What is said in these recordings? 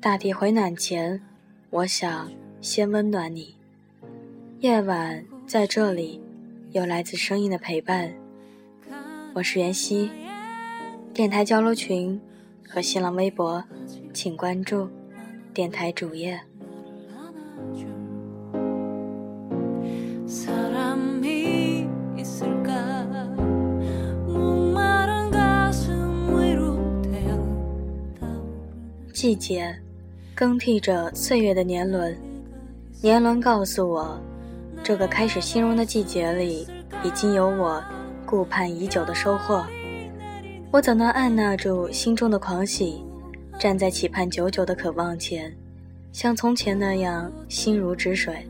大地回暖前，我想先温暖你。夜晚在这里，有来自声音的陪伴。我是袁熙，电台交流群和新浪微博，请关注电台主页。季节。更替着岁月的年轮，年轮告诉我，这个开始兴荣的季节里，已经有我顾盼已久的收获。我怎能按捺住心中的狂喜，站在期盼久久的渴望前，像从前那样心如止水？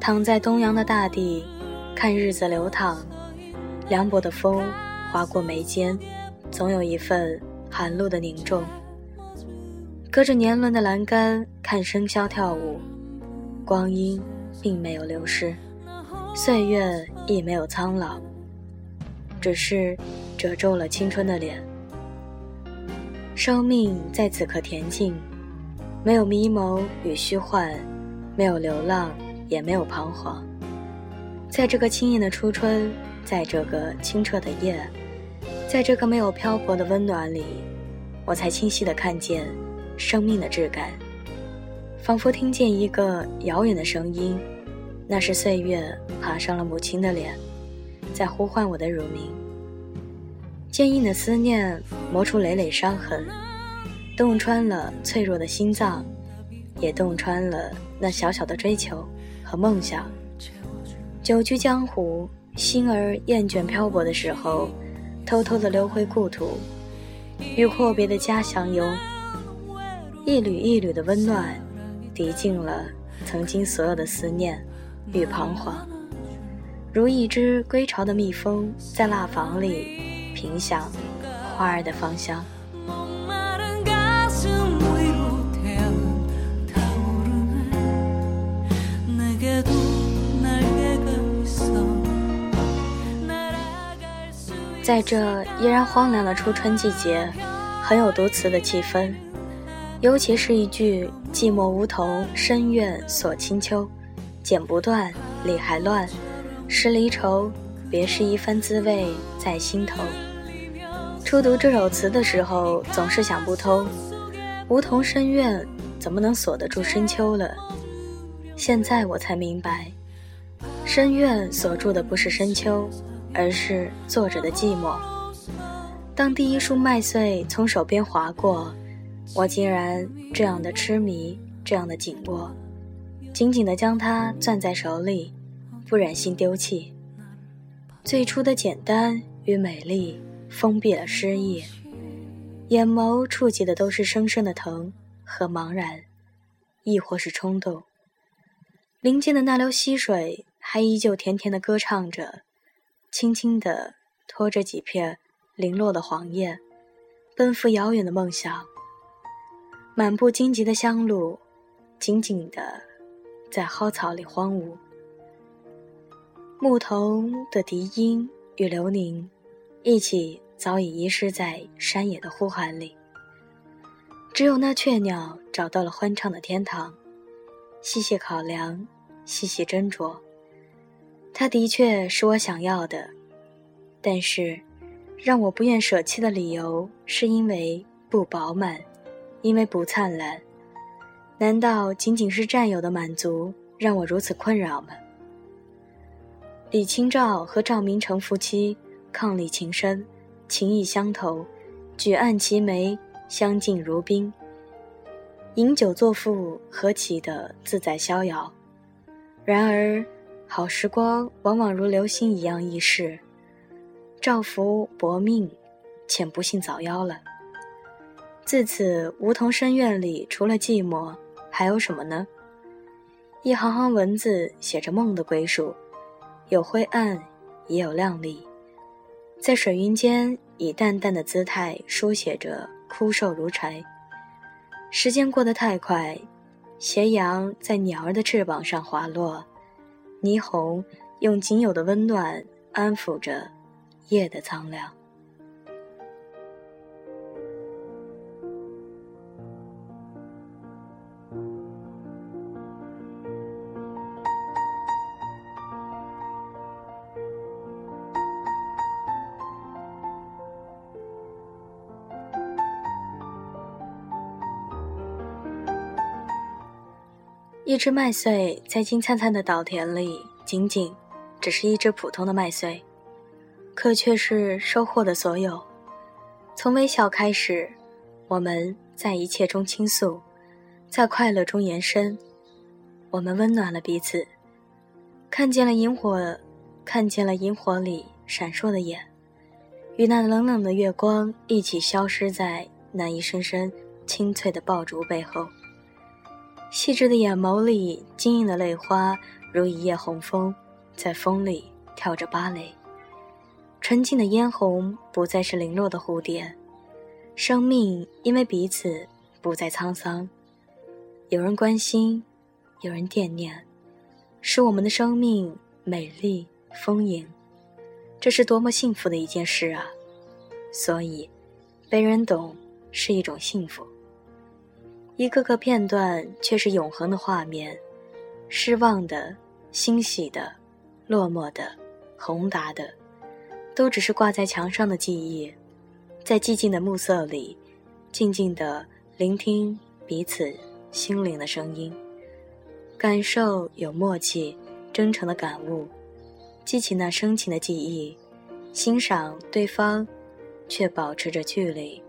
躺在东阳的大地，看日子流淌，凉薄的风划过眉间，总有一份寒露的凝重。隔着年轮的栏杆看笙箫跳舞，光阴并没有流失，岁月亦没有苍老，只是褶皱了青春的脸。生命在此刻恬静，没有迷蒙与虚幻，没有流浪，也没有彷徨。在这个轻盈的初春，在这个清澈的夜，在这个没有漂泊的温暖里，我才清晰地看见。生命的质感，仿佛听见一个遥远的声音，那是岁月爬上了母亲的脸，在呼唤我的乳名。坚硬的思念磨出累累伤痕，洞穿了脆弱的心脏，也洞穿了那小小的追求和梦想。久居江湖，心儿厌倦漂泊的时候，偷偷的溜回故土，与阔别的家乡游。一缕一缕的温暖，涤净了曾经所有的思念与彷徨，如一只归巢的蜜蜂，在蜡房里品享花儿的芳香。在这依然荒凉的初春季节，很有独词的气氛。尤其是一句“寂寞梧桐深院锁清秋，剪不断，理还乱，是离愁，别是一番滋味在心头。”初读这首词的时候，总是想不通，梧桐深院怎么能锁得住深秋了？现在我才明白，深院锁住的不是深秋，而是作者的寂寞。当第一束麦穗从手边划过。我竟然这样的痴迷，这样的紧握，紧紧地将它攥在手里，不忍心丢弃。最初的简单与美丽，封闭了诗意，眼眸触及的都是生生的疼和茫然，亦或是冲动。林间的那流溪水还依旧甜甜地歌唱着，轻轻地拖着几片零落的黄叶，奔赴遥远的梦想。满布荆棘的香路，紧紧的在蒿草里荒芜。牧童的笛音与流宁，一起早已遗失在山野的呼喊里。只有那雀鸟找到了欢唱的天堂，细细考量，细细斟酌。它的确是我想要的，但是，让我不愿舍弃的理由，是因为不饱满。因为不灿烂，难道仅仅是占有的满足让我如此困扰吗？李清照和赵明诚夫妻伉俪情深，情意相投，举案齐眉，相敬如宾。饮酒作赋，何其的自在逍遥。然而，好时光往往如流星一样易逝。赵福薄命，且不幸早夭了。自此，梧桐深院里除了寂寞，还有什么呢？一行行文字写着梦的归属，有灰暗，也有亮丽，在水云间以淡淡的姿态书写着枯瘦如柴。时间过得太快，斜阳在鸟儿的翅膀上滑落，霓虹用仅有的温暖安抚着夜的苍凉。一只麦穗在金灿灿的稻田里，仅仅只是一只普通的麦穗，可却是收获的所有。从微笑开始，我们在一切中倾诉，在快乐中延伸。我们温暖了彼此，看见了萤火，看见了萤火里闪烁的眼，与那冷冷的月光一起消失在那一声声清脆的爆竹背后。细致的眼眸里，晶莹的泪花如一夜红枫，在风里跳着芭蕾。纯净的嫣红不再是零落的蝴蝶，生命因为彼此不再沧桑。有人关心，有人惦念，使我们的生命美丽丰盈。这是多么幸福的一件事啊！所以，被人懂是一种幸福。一个个片段却是永恒的画面，失望的、欣喜的、落寞的、宏达的，都只是挂在墙上的记忆，在寂静的暮色里，静静的聆听彼此心灵的声音，感受有默契、真诚的感悟，激起那深情的记忆，欣赏对方，却保持着距离，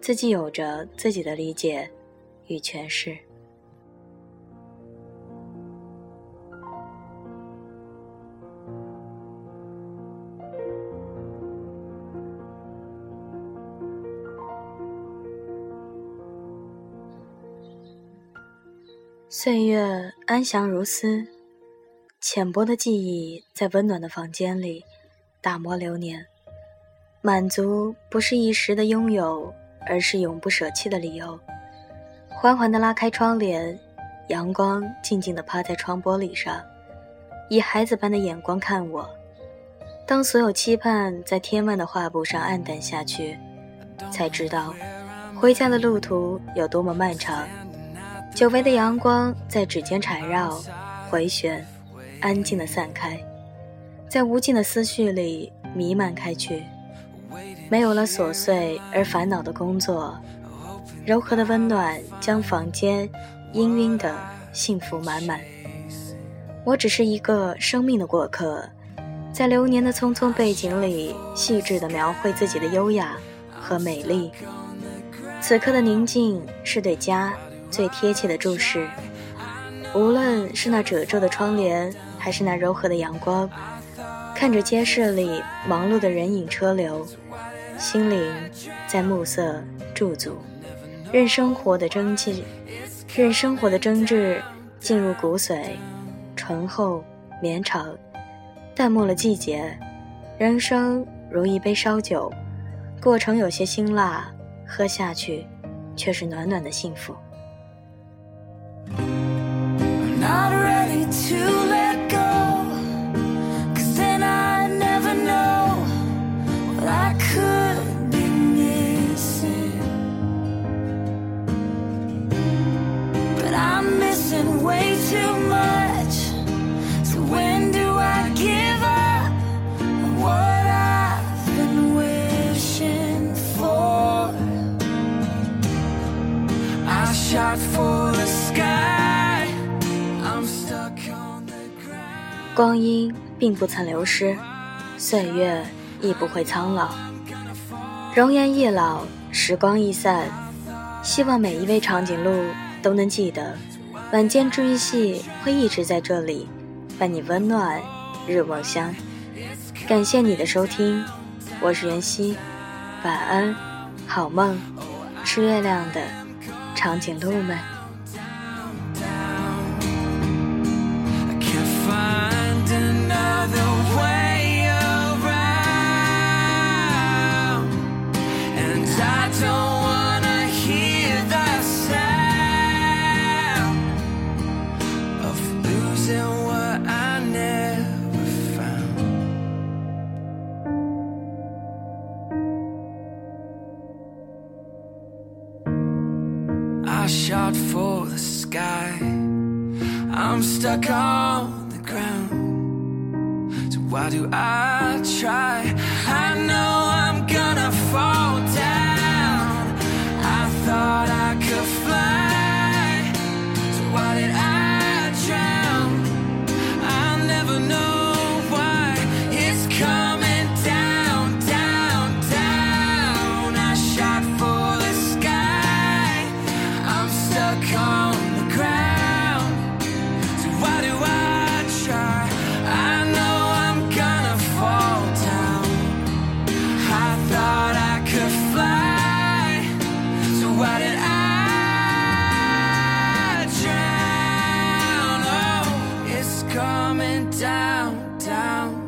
自己有着自己的理解。与诠释。岁月安详如斯，浅薄的记忆在温暖的房间里打磨流年。满足不是一时的拥有，而是永不舍弃的理由。缓缓地拉开窗帘，阳光静静地趴在窗玻璃上，以孩子般的眼光看我。当所有期盼在天外的画布上黯淡下去，才知道回家的路途有多么漫长。久违的阳光在指尖缠绕、回旋，安静地散开，在无尽的思绪里弥漫开去。没有了琐碎而烦恼的工作。柔和的温暖将房间氤氲的幸福满满。我只是一个生命的过客，在流年的匆匆背景里，细致地描绘自己的优雅和美丽。此刻的宁静是对家最贴切的注视。无论是那褶皱的窗帘，还是那柔和的阳光，看着街市里忙碌的人影车流，心灵在暮色驻足。任生活的真气，任生活的争执进入骨髓，醇厚绵长，淡漠了季节。人生如一杯烧酒，过程有些辛辣，喝下去却是暖暖的幸福。I'm not ready to 光阴并不曾流失，岁月亦不会苍老。容颜易老，时光易散。希望每一位长颈鹿都能记得，晚间治愈系会一直在这里，伴你温暖日梦乡。感谢你的收听，我是袁熙，晚安，好梦，吃月亮的长颈鹿们。Sky. I'm stuck on the ground. So why do I try? I know coming down, down.